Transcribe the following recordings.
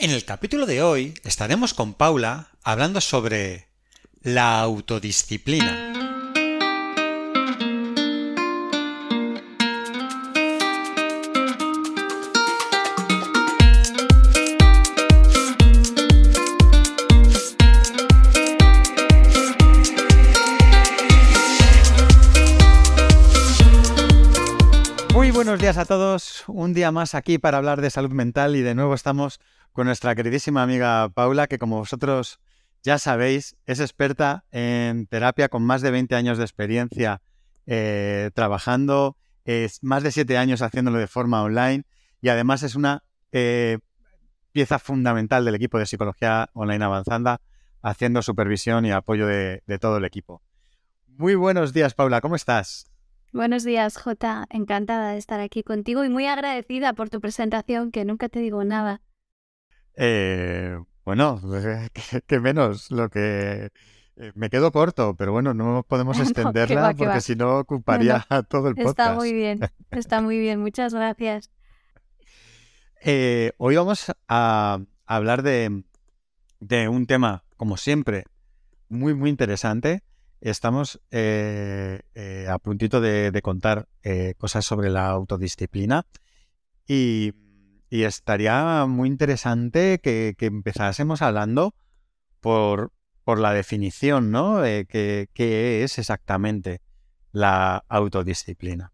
En el capítulo de hoy estaremos con Paula hablando sobre la autodisciplina. A todos, un día más aquí para hablar de salud mental y de nuevo estamos con nuestra queridísima amiga Paula, que como vosotros ya sabéis, es experta en terapia con más de 20 años de experiencia eh, trabajando, es más de 7 años haciéndolo de forma online y además es una eh, pieza fundamental del equipo de psicología online avanzanda, haciendo supervisión y apoyo de todo el equipo. Muy buenos días, Paula, ¿cómo estás? Buenos días, Jota. Encantada de estar aquí contigo y muy agradecida por tu presentación, que nunca te digo nada. Eh, bueno, que, menos lo que eh, me quedo corto, pero bueno, no podemos extenderla porque si no ocuparía todo el podcast. Está muy bien, está muy bien, muchas gracias. Eh, hoy vamos a hablar de, un tema, como siempre, muy, muy interesante. Estamos a puntito de, contar cosas sobre la autodisciplina y estaría muy interesante que, empezásemos hablando por, por, la definición, ¿no? Qué es exactamente la autodisciplina.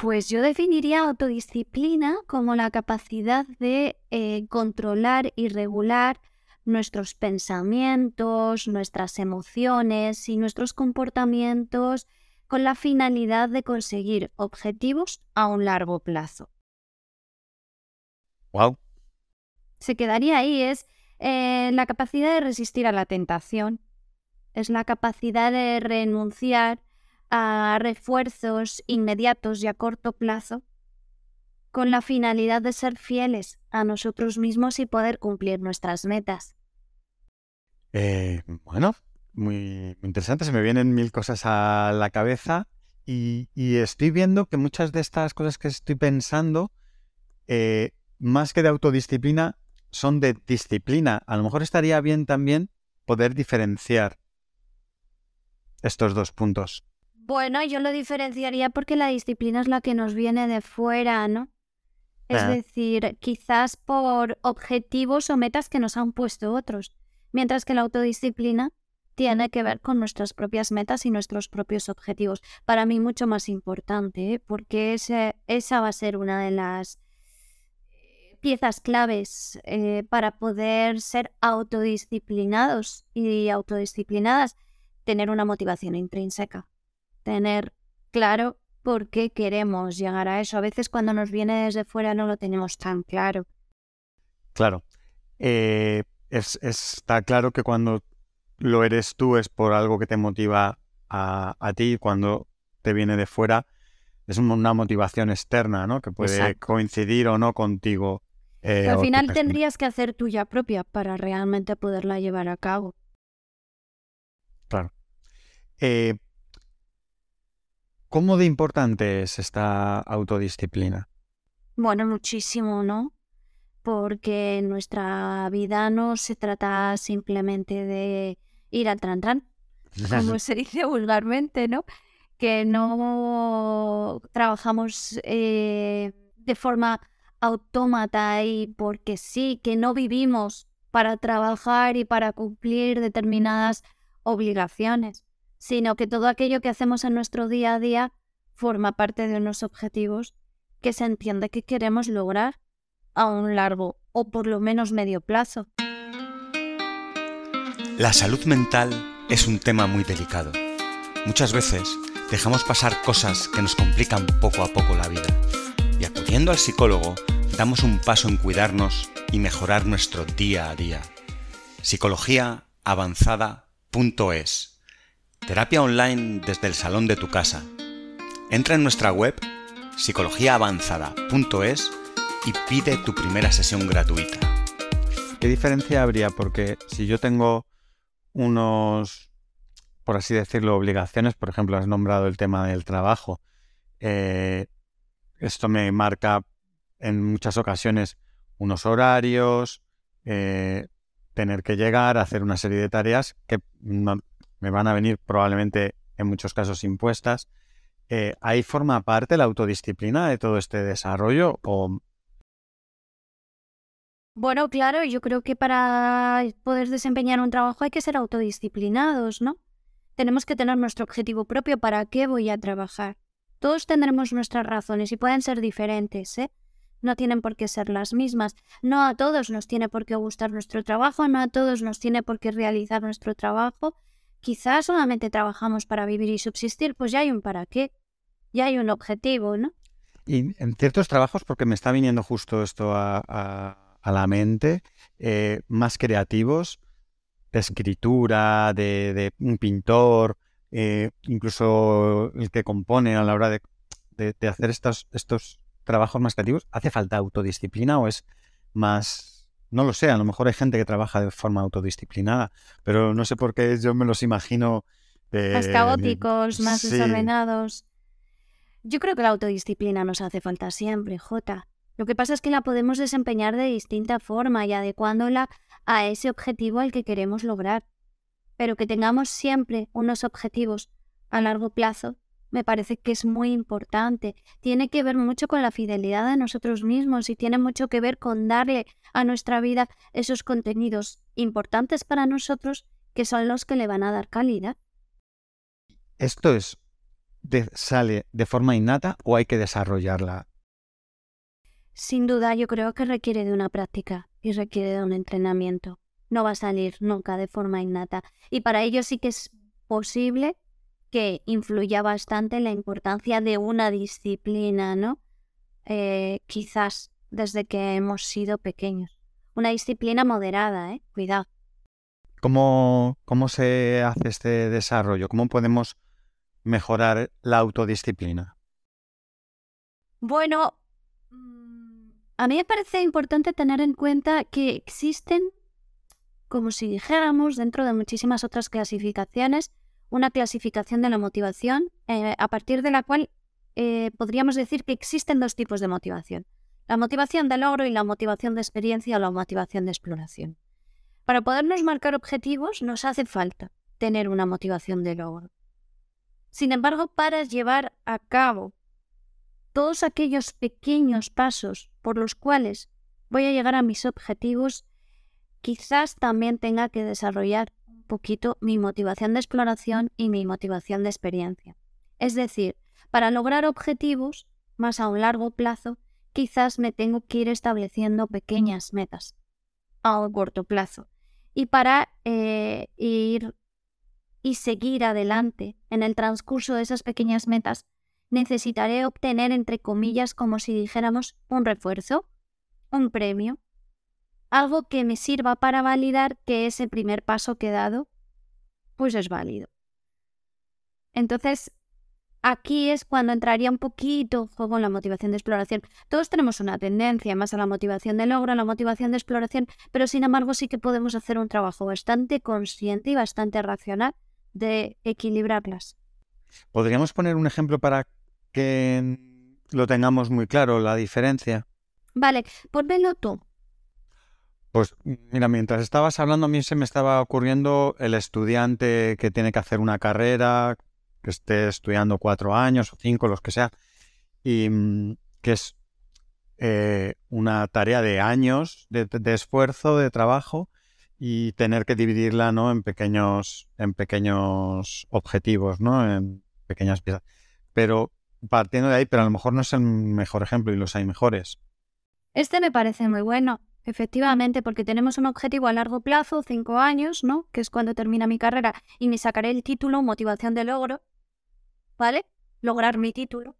Pues yo definiría autodisciplina como la capacidad de eh, controlar y regular nuestros pensamientos, nuestras emociones y nuestros comportamientos con la finalidad de conseguir objetivos a un largo plazo. Wow. Se quedaría ahí, es eh, la capacidad de resistir a la tentación, es la capacidad de renunciar a refuerzos inmediatos y a corto plazo con la finalidad de ser fieles a nosotros mismos y poder cumplir nuestras metas. Eh, bueno, muy, interesante, se me vienen mil cosas a la cabeza y, estoy viendo que muchas de estas cosas que estoy pensando eh, más que de autodisciplina, son de disciplina. A lo mejor estaría bien también poder diferenciar estos dos puntos. Bueno, yo lo diferenciaría porque la disciplina es la que nos viene de fuera, ¿no? Es ah. decir, quizás por objetivos o metas que nos han puesto otros, mientras que la autodisciplina tiene que ver con nuestras propias metas y nuestros propios objetivos. Para mí mucho más importante, ¿eh? porque esa va a ser una de las piezas claves eh, para poder ser autodisciplinados y autodisciplinadas, tener una motivación intrínseca, tener claro por qué queremos llegar a eso. A veces cuando nos viene desde fuera no lo tenemos tan claro. Claro. Eh, es, está claro que cuando lo eres tú es por algo que te motiva a, a ti, cuando te viene de fuera es una motivación externa, ¿no? Que puede coincidir o no contigo eh, al final tendrías que hacer tuya propia para realmente poderla llevar a cabo. Claro. Eh, ¿Cómo de importante es esta autodisciplina? Bueno, muchísimo, ¿no? Porque nuestra vida no se trata simplemente de ir al tran tran, como se dice vulgarmente, ¿no? Que no trabajamos eh, de forma autómata y porque sí, que no vivimos para trabajar y para cumplir determinadas obligaciones, sino que todo aquello que hacemos en nuestro día a día forma parte de unos objetivos que se entiende que queremos lograr a un largo o por lo menos medio plazo. La salud mental es un tema muy delicado. Muchas veces dejamos pasar cosas que nos complican poco a poco la vida y acudiendo al psicólogo damos un paso en cuidarnos y mejorar nuestro día a día. Psicologiaavanzada.es Terapia online desde el salón de tu casa. Entra en nuestra web psicologiaavanzada.es y pide tu primera sesión gratuita. ¿Qué diferencia habría? Porque si yo tengo unos, por así decirlo, obligaciones, por ejemplo, has nombrado el tema del trabajo, eh, esto me marca en muchas ocasiones unos horarios, eh, tener que llegar a hacer una serie de tareas que me van a venir probablemente en muchos casos impuestas. Eh, ¿Ahí forma parte la autodisciplina de todo este desarrollo bueno, claro, yo creo que para poder desempeñar un trabajo hay que ser autodisciplinados, ¿no? Tenemos que tener nuestro objetivo propio, ¿para qué voy a trabajar? Todos tendremos nuestras razones y pueden ser diferentes, ¿eh? No tienen por qué ser las mismas. No a todos nos tiene por qué gustar nuestro trabajo, no a todos nos tiene por qué realizar nuestro trabajo. Quizás solamente trabajamos para vivir y subsistir, pues ya hay un para qué, ya hay un objetivo, ¿no? Y en ciertos trabajos, porque me está viniendo justo esto a la mente, eh, más creativos, de escritura, de, un pintor, eh, incluso el que compone a la hora de, hacer estos, estos trabajos más creativos, ¿hace falta autodisciplina o es más... No lo sé, a lo mejor hay gente que trabaja de forma autodisciplinada, pero no sé por qué yo me los imagino... más caóticos, más desordenados. Yo creo que la autodisciplina nos hace falta siempre, Jota. Lo que pasa es que la podemos desempeñar de distinta forma y adecuándola a ese objetivo al que queremos lograr. Pero que tengamos siempre unos objetivos a largo plazo me parece que es muy importante. Tiene que ver mucho con la fidelidad a nosotros mismos y tiene mucho que ver con darle a nuestra vida esos contenidos importantes para nosotros que son los que le van a dar calidad. ¿Esto es sale de forma innata o hay que desarrollarla sin duda yo creo que requiere de una práctica y requiere de un entrenamiento. No va a salir nunca de forma innata. Y para ello sí que es posible que influya bastante la importancia de una disciplina, ¿no? Eh, quizás desde que hemos sido pequeños. Una disciplina moderada, ¿eh? Cuidado. ¿Cómo, ¿Cómo se hace este desarrollo? ¿Cómo podemos mejorar la autodisciplina? Bueno, a mí me parece importante tener en cuenta que existen, como si dijéramos, dentro de muchísimas otras clasificaciones, una clasificación de la motivación eh, a partir de la cual eh, podríamos decir que existen dos tipos de motivación. La motivación de logro y la motivación de experiencia o la motivación de exploración. Para podernos marcar objetivos nos hace falta tener una motivación de logro. Sin embargo, para llevar a cabo todos aquellos pequeños pasos por los cuales voy a llegar a mis objetivos, quizás también tenga que desarrollar poquito mi motivación de exploración y mi motivación de experiencia. Es decir, para lograr objetivos más a un largo plazo, quizás me tengo que ir estableciendo pequeñas metas a un corto plazo. Y para eh, ir y seguir adelante en el transcurso de esas pequeñas metas, necesitaré obtener, entre comillas, como si dijéramos, un refuerzo, un premio, algo que me sirva para validar que ese primer paso que he dado, pues es válido. Entonces, aquí es cuando entraría un poquito en juego la motivación de exploración. Todos tenemos una tendencia más a la motivación de logro, a la motivación de exploración, pero sin embargo sí que podemos hacer un trabajo bastante consciente y bastante racional de equilibrarlas. ¿Podríamos poner un ejemplo para que lo tengamos muy claro, la diferencia. Vale, ponmelo tú. Pues mira, mientras estabas hablando a mí se me estaba ocurriendo el estudiante que tiene que hacer una carrera, que esté estudiando cuatro años o cinco, los que sea, y mm, que es eh, una tarea de años de, de, esfuerzo, de trabajo, y tener que dividirla ¿no? en pequeños, en pequeños objetivos, ¿no? En pequeñas piezas. Pero partiendo de ahí, pero a lo mejor no es el mejor ejemplo y los hay mejores. Este me parece muy bueno, efectivamente, porque tenemos un objetivo a largo plazo, cinco años, ¿no? Que es cuando termina mi carrera y me sacaré el título, motivación de logro, ¿vale? Lograr mi título.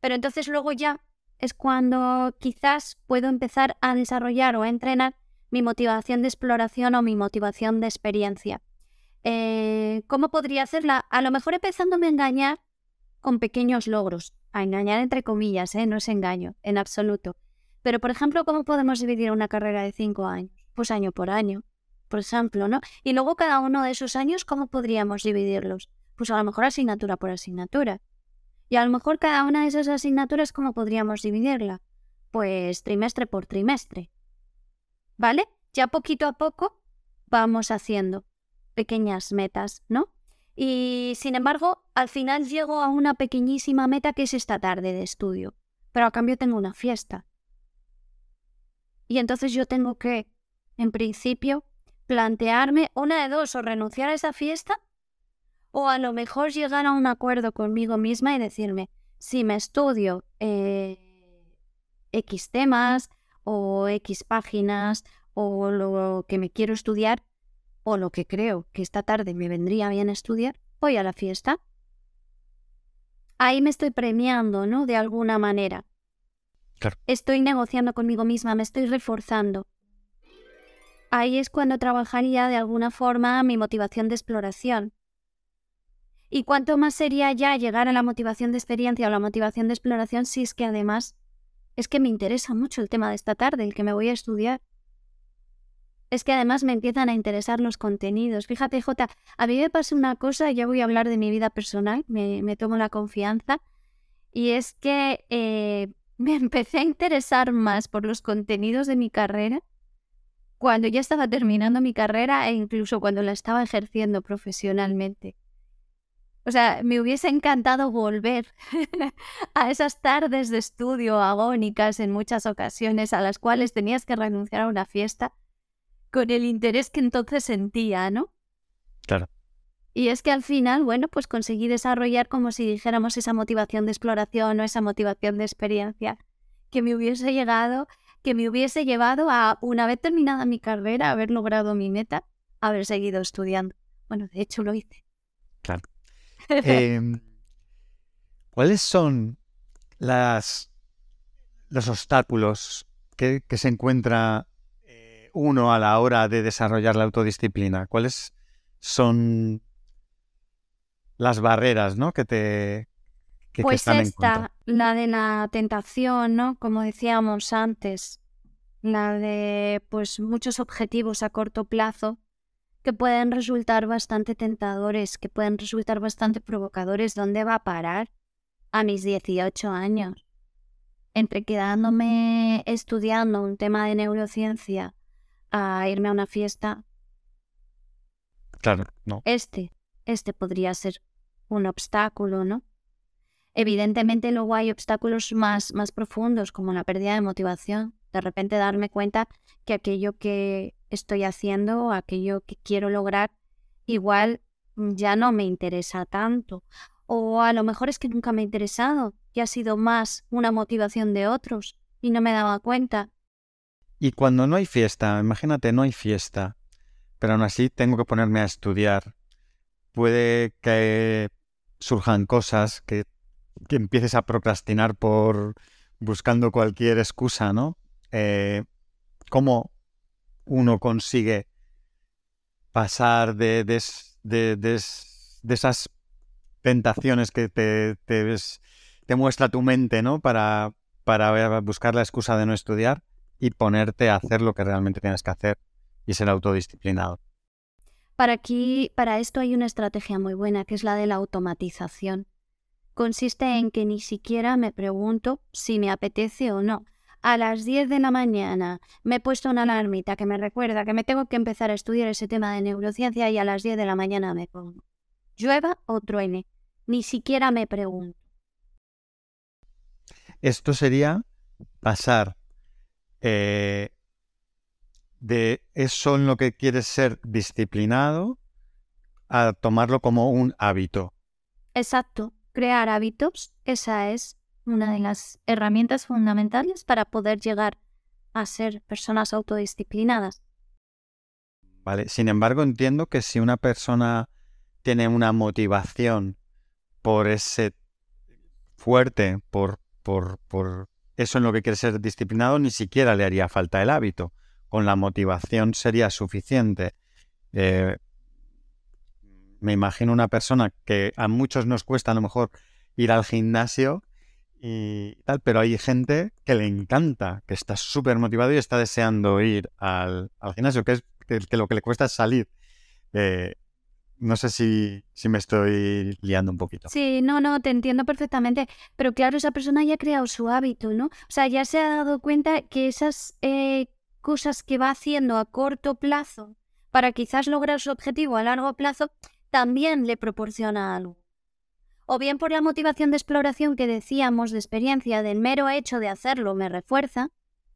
Pero entonces luego ya es cuando quizás puedo empezar a desarrollar o a entrenar mi motivación de exploración o mi motivación de experiencia. Eh, ¿Cómo podría hacerla? A lo mejor empezándome a engañar con pequeños logros. A engañar entre comillas, ¿eh? no es engaño, en absoluto. Pero, por ejemplo, ¿cómo podemos dividir una carrera de cinco años? Pues año por año, por ejemplo, ¿no? Y luego cada uno de esos años, ¿cómo podríamos dividirlos? Pues a lo mejor asignatura por asignatura. Y a lo mejor cada una de esas asignaturas, ¿cómo podríamos dividirla? Pues trimestre por trimestre, ¿vale? Ya poquito a poco vamos haciendo pequeñas metas, ¿no? Y sin embargo, al final llego a una pequeñísima meta que es esta tarde de estudio, pero a cambio tengo una fiesta. Y entonces yo tengo que, en principio, plantearme una de dos, o renunciar a esa fiesta, o a lo mejor llegar a un acuerdo conmigo misma y decirme, si me estudio eh, X temas o X páginas o lo que me quiero estudiar o lo que creo que esta tarde me vendría bien estudiar, voy a la fiesta. Ahí me estoy premiando, ¿no? De alguna manera. Estoy negociando conmigo misma, me estoy reforzando. Ahí es cuando trabajaría de alguna forma mi motivación de exploración. ¿Y cuánto más sería ya llegar a la motivación de experiencia o la motivación de exploración si es que además es que me interesa mucho el tema de esta tarde, el que me voy a estudiar? Es que además me empiezan a interesar los contenidos. Fíjate, Jota, a mí me pasa una cosa, ya voy a hablar de mi vida personal, me, tomo la confianza, y es que eh, me empecé a interesar más por los contenidos de mi carrera cuando ya estaba terminando mi carrera e incluso cuando la estaba ejerciendo profesionalmente. O sea, me hubiese encantado volver a esas tardes de estudio agónicas en muchas ocasiones a las cuales tenías que renunciar a una fiesta con el interés que entonces sentía, ¿no? Claro. Y es que al final, bueno, pues conseguí desarrollar como si dijéramos esa motivación de exploración o esa motivación de experiencia que me hubiese llegado, que me hubiese llevado a, una vez terminada mi carrera, haber logrado mi meta, haber seguido estudiando. Bueno, de hecho lo hice. Claro. Em, ¿Cuáles son las, los obstáculos que, que se encuentra eh, uno a la hora de desarrollar la autodisciplina? ¿Cuáles son las barreras ¿no? que te... Que, pues esta, la de la tentación, ¿no? Como decíamos antes, la de pues muchos objetivos a corto plazo que pueden resultar bastante tentadores, que pueden resultar bastante provocadores. ¿Dónde va a parar? A mis 18 años. Entre quedándome estudiando un tema de neurociencia a irme a una fiesta. Claro, no. Este, este podría ser un obstáculo, ¿no? Evidentemente luego hay obstáculos más, más profundos, como la pérdida de motivación. De repente darme cuenta que aquello que estoy haciendo, aquello que quiero lograr, igual ya no me interesa tanto. O a lo mejor es que nunca me ha interesado y ha sido más una motivación de otros y no me daba cuenta. Y cuando no hay fiesta, imagínate, no hay fiesta, pero aún así tengo que ponerme a estudiar. Puede que surjan cosas, que, empieces a procrastinar por buscando cualquier excusa, ¿no? Eh, ¿Cómo uno consigue pasar de, de, esas tentaciones que te, te, muestra tu mente, ¿no? Para, para buscar la excusa de no estudiar y ponerte a hacer lo que realmente tienes que hacer y ser autodisciplinado. Para aquí, para esto hay una estrategia muy buena, que es la de la automatización. Consiste en que ni siquiera me pregunto si me apetece o no. A las 10 de la mañana me he puesto una alarmita que me recuerda que me tengo que empezar a estudiar ese tema de neurociencia y a las 10 de la mañana me pongo. Llueva o truene. Ni siquiera me pregunto. Esto sería pasar eh, de eso en lo que quieres ser disciplinado a tomarlo como un hábito. Exacto, crear hábitos, esa es una de las herramientas fundamentales para poder llegar a ser personas autodisciplinadas. Vale, sin embargo entiendo que si una persona tiene una motivación por ese fuerte, por, por, por eso en lo que quiere ser disciplinado, ni siquiera le haría falta el hábito con la motivación sería suficiente. Eh, me imagino una persona que a muchos nos cuesta a lo mejor ir al gimnasio y tal, pero hay gente que le encanta, que está súper motivado y está deseando ir al, gimnasio, que es que, lo que le cuesta es salir. Eh, no sé si, si, me estoy liando un poquito. Sí, no, no, te entiendo perfectamente. Pero claro, esa persona ya ha creado su hábito, ¿no? O sea, ya se ha dado cuenta que esas eh, cosas que va haciendo a corto plazo para quizás lograr su objetivo a largo plazo, también le proporciona algo. O bien por la motivación de exploración que decíamos de experiencia, del mero hecho de hacerlo me refuerza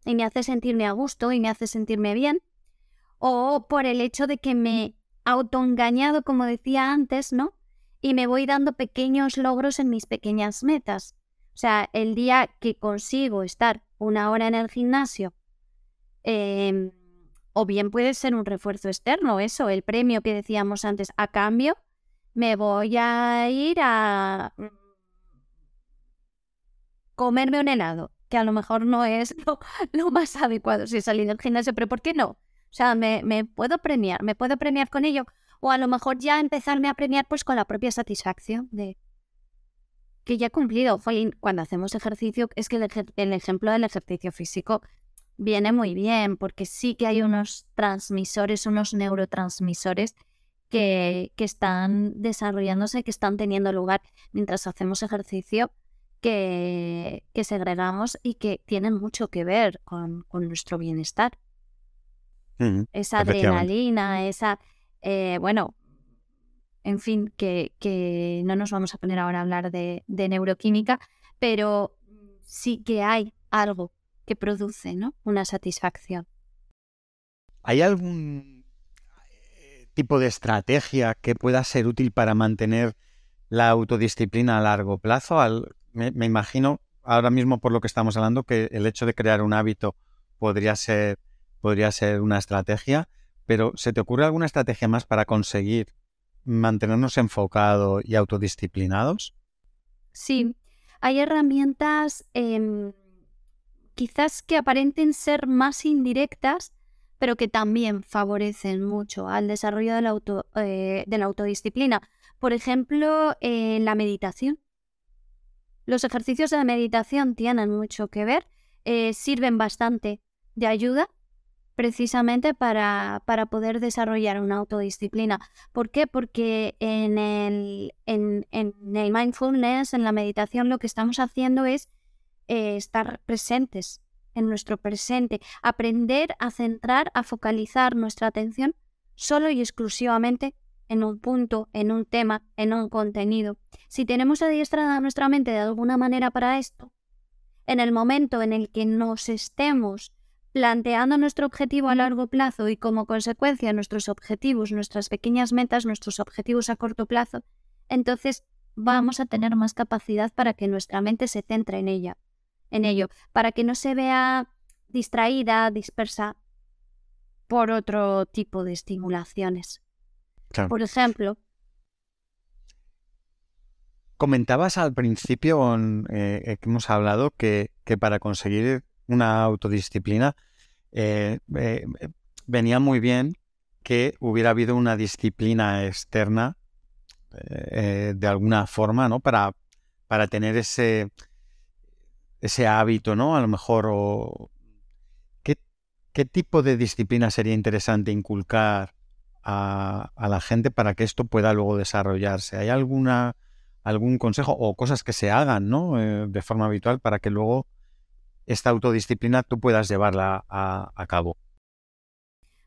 y me hace sentirme a gusto y me hace sentirme bien, o por el hecho de que me autoengañado, como decía antes, ¿no? Y me voy dando pequeños logros en mis pequeñas metas. O sea, el día que consigo estar una hora en el gimnasio, em, o bien puede ser un refuerzo externo, eso, el premio que decíamos antes, a cambio, me voy a ir a mm, comerme un helado, que a lo mejor no es lo, más adecuado si salir del gimnasio, pero ¿por qué no? O sea, me, me puedo premiar, me puedo premiar con ello. O a lo mejor ya empezarme a premiar pues con la propia satisfacción de que ya he cumplido. Cuando hacemos ejercicio, es que el, ejemplo del ejercicio físico viene muy bien, porque sí que hay unos transmisores, unos neurotransmisores que, que, están desarrollándose, que están teniendo lugar mientras hacemos ejercicio, que, que segregamos y que tienen mucho que ver con, con nuestro bienestar. Esa adrenalina, esa, eh, bueno, en fin, que, que, no nos vamos a poner ahora a hablar de, neuroquímica, pero sí que hay algo que produce ¿no? una satisfacción. ¿Hay algún eh, tipo de estrategia que pueda ser útil para mantener la autodisciplina a largo plazo? me, imagino ahora mismo por lo que estamos hablando que el hecho de crear un hábito podría ser podría ser una estrategia, pero ¿se te ocurre alguna estrategia más para conseguir mantenernos enfocados y autodisciplinados? Sí, hay herramientas em, quizás que aparenten ser más indirectas, pero que también favorecen mucho al desarrollo de la, auto, eh, de la autodisciplina. Por ejemplo, en la meditación. Los ejercicios de meditación tienen mucho que ver, eh, sirven bastante de ayuda precisamente para, para, poder desarrollar una autodisciplina. ¿Por qué? Porque en el, en, el mindfulness, en la meditación, lo que estamos haciendo es eh, estar presentes en nuestro presente, aprender a centrar, a focalizar nuestra atención solo y exclusivamente en un punto, en un tema, en un contenido. Si tenemos adiestrada nuestra mente de alguna manera para esto, en el momento en el que nos estemos planteando nuestro objetivo a largo plazo y como consecuencia nuestros objetivos, nuestras pequeñas metas, nuestros objetivos a corto plazo, entonces vamos a tener más capacidad para que nuestra mente se centre en ella, en ello, para que no se vea distraída, dispersa por otro tipo de estimulaciones. Por ejemplo, Comentabas al principio eh, que hemos hablado que, que, para conseguir una autodisciplina eh, eh, venía muy bien que hubiera habido una disciplina externa de alguna forma, ¿no? Para, para tener ese, ese hábito, ¿no? A lo mejor, o, ¿qué, ¿qué, tipo de disciplina sería interesante inculcar a, a, la gente para que esto pueda luego desarrollarse? ¿Hay alguna, algún consejo o cosas que se hagan, ¿no? de forma habitual para que luego esta autodisciplina tú puedas llevarla a, cabo?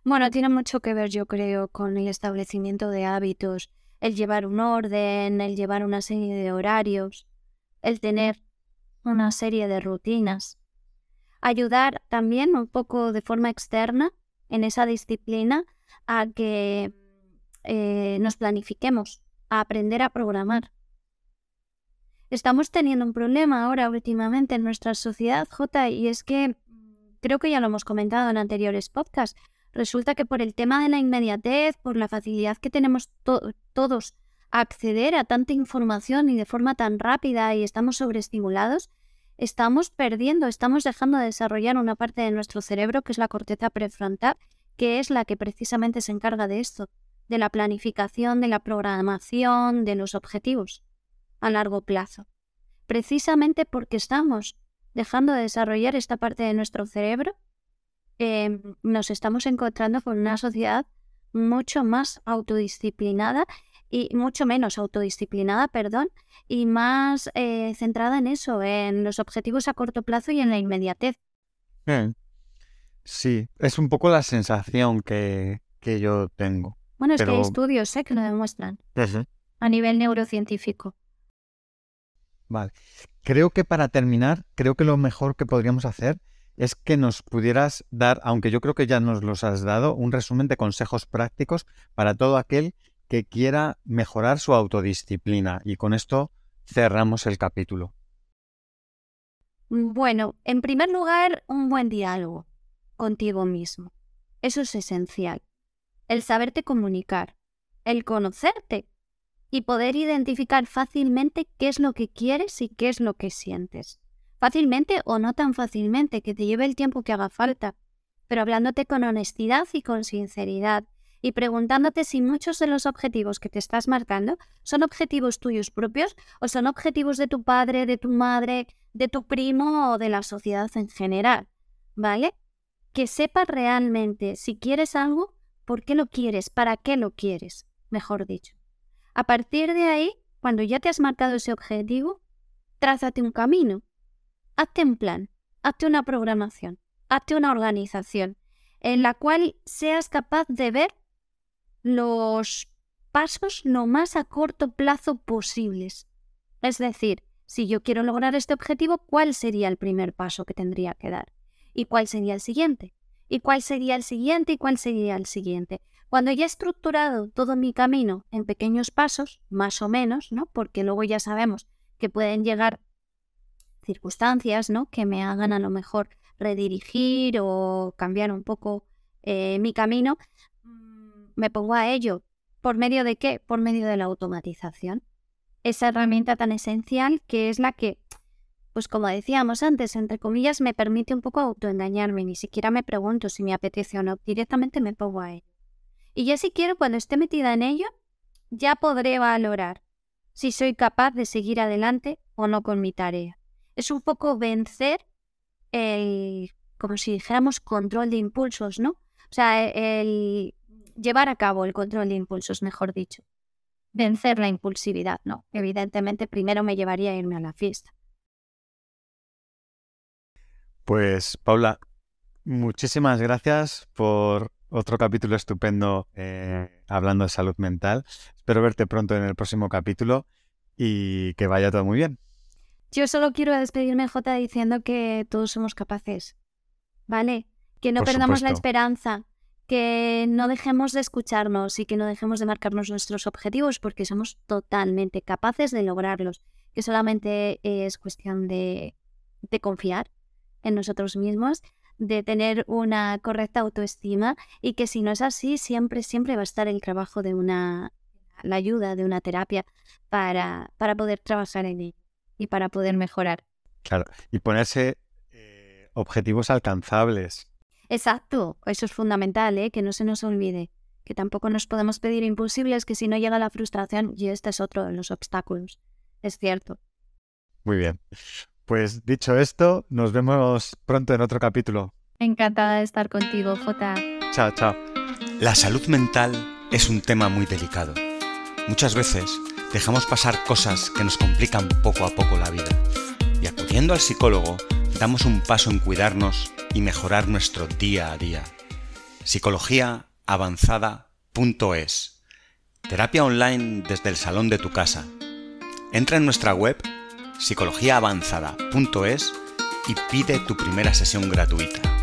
Bueno, tiene mucho que ver, yo creo, con el establecimiento de hábitos, el llevar un orden, el llevar una serie de horarios, el tener una serie de rutinas. Ayudar también un poco de forma externa en esa disciplina a que eh, nos planifiquemos, a aprender a programar. Estamos teniendo un problema ahora últimamente en nuestra sociedad, J, y es que creo que ya lo hemos comentado en anteriores podcasts. Resulta que por el tema de la inmediatez, por la facilidad que tenemos todos acceder a tanta información y de forma tan rápida y estamos sobreestimulados, estamos perdiendo, estamos dejando de desarrollar una parte de nuestro cerebro que es la corteza prefrontal, que es la que precisamente se encarga de esto, de la planificación, de la programación, de los objetivos a largo plazo, precisamente porque estamos dejando de desarrollar esta parte de nuestro cerebro, em, nos estamos encontrando con una sociedad mucho más autodisciplinada y mucho menos autodisciplinada, perdón, y más eh, centrada en eso, en los objetivos a corto plazo y en la inmediatez. Sí, es un poco la sensación que, que yo tengo. Bueno, es que hay estudios ¿eh? que lo demuestran a nivel neurocientífico. Vale. Creo que para terminar, creo que lo mejor que podríamos hacer es que nos pudieras dar, aunque yo creo que ya nos los has dado, un resumen de consejos prácticos para todo aquel que quiera mejorar su autodisciplina. Y con esto cerramos el capítulo. Bueno, en primer lugar, un buen diálogo contigo mismo. Eso es esencial. El saberte comunicar, el conocerte y poder identificar fácilmente qué es lo que quieres y qué es lo que sientes. Fácilmente o no tan fácilmente, que te lleve el tiempo que haga falta, pero hablándote con honestidad y con sinceridad y preguntándote si muchos de los objetivos que te estás marcando son objetivos tuyos propios o son objetivos de tu padre, de tu madre, de tu primo o de la sociedad en general. ¿Vale? que sepas realmente si quieres algo, por qué lo quieres, para qué lo quieres, mejor dicho. A partir de ahí, cuando ya te has marcado ese objetivo, trázate un camino, hazte un plan, hazte una programación, hazte una organización en la cual seas capaz de ver los pasos lo más a corto plazo posibles. Es decir, si yo quiero lograr este objetivo, ¿cuál sería el primer paso que tendría que dar? ¿Y cuál sería el siguiente? ¿Y cuál sería el siguiente? ¿Y cuál sería el siguiente? Cuando ya he estructurado todo mi camino en pequeños pasos, más o menos, ¿no? Porque luego ya sabemos que pueden llegar circunstancias, ¿no? Que me hagan a lo mejor redirigir o cambiar un poco eh, mi camino, me pongo a ello. ¿Por medio de qué? Por medio de la automatización. Esa herramienta tan esencial que es la que pues como decíamos antes, entre comillas, me permite un poco autoengañarme, ni siquiera me pregunto si me apetece o no, directamente me pongo a ello. Y ya si quiero, cuando esté metida en ello, ya podré valorar si soy capaz de seguir adelante o no con mi tarea. Es un poco vencer el, como si dijéramos, control de impulsos, ¿no? O sea, el llevar a cabo el control de impulsos, mejor dicho. Vencer la impulsividad, ¿no? Evidentemente, primero me llevaría a irme a la fiesta. Pues Paula, muchísimas gracias por otro capítulo estupendo eh, hablando de salud mental. Espero verte pronto en el próximo capítulo y que vaya todo muy bien. Yo solo quiero despedirme, Jota, diciendo que todos somos capaces, ¿vale? Que no perdamos la esperanza, que no dejemos de escucharnos y que no dejemos de marcarnos nuestros objetivos porque somos totalmente capaces de lograrlos, que solamente es cuestión de, confiar en nosotros mismos, de tener una correcta autoestima y que si no es así, siempre, siempre va a estar el trabajo de una, la ayuda de una terapia para, para poder trabajar en ello y para poder mejorar. Claro, y ponerse eh, objetivos alcanzables. Exacto, eso es fundamental, ¿eh? que no se nos olvide, que tampoco nos podemos pedir imposibles, que si no llega la frustración, y este es otro de los obstáculos, es cierto. Muy bien. Pues dicho esto, nos vemos pronto en otro capítulo. Encantada de estar contigo, Jota. Chao, chao. La salud mental es un tema muy delicado. Muchas veces dejamos pasar cosas que nos complican poco a poco la vida. Y acudiendo al psicólogo, damos un paso en cuidarnos y mejorar nuestro día a día. Psicologiaavanzada.es Terapia online desde el salón de tu casa. Entra en nuestra web psicologiaavanzada.es y pide tu primera sesión gratuita.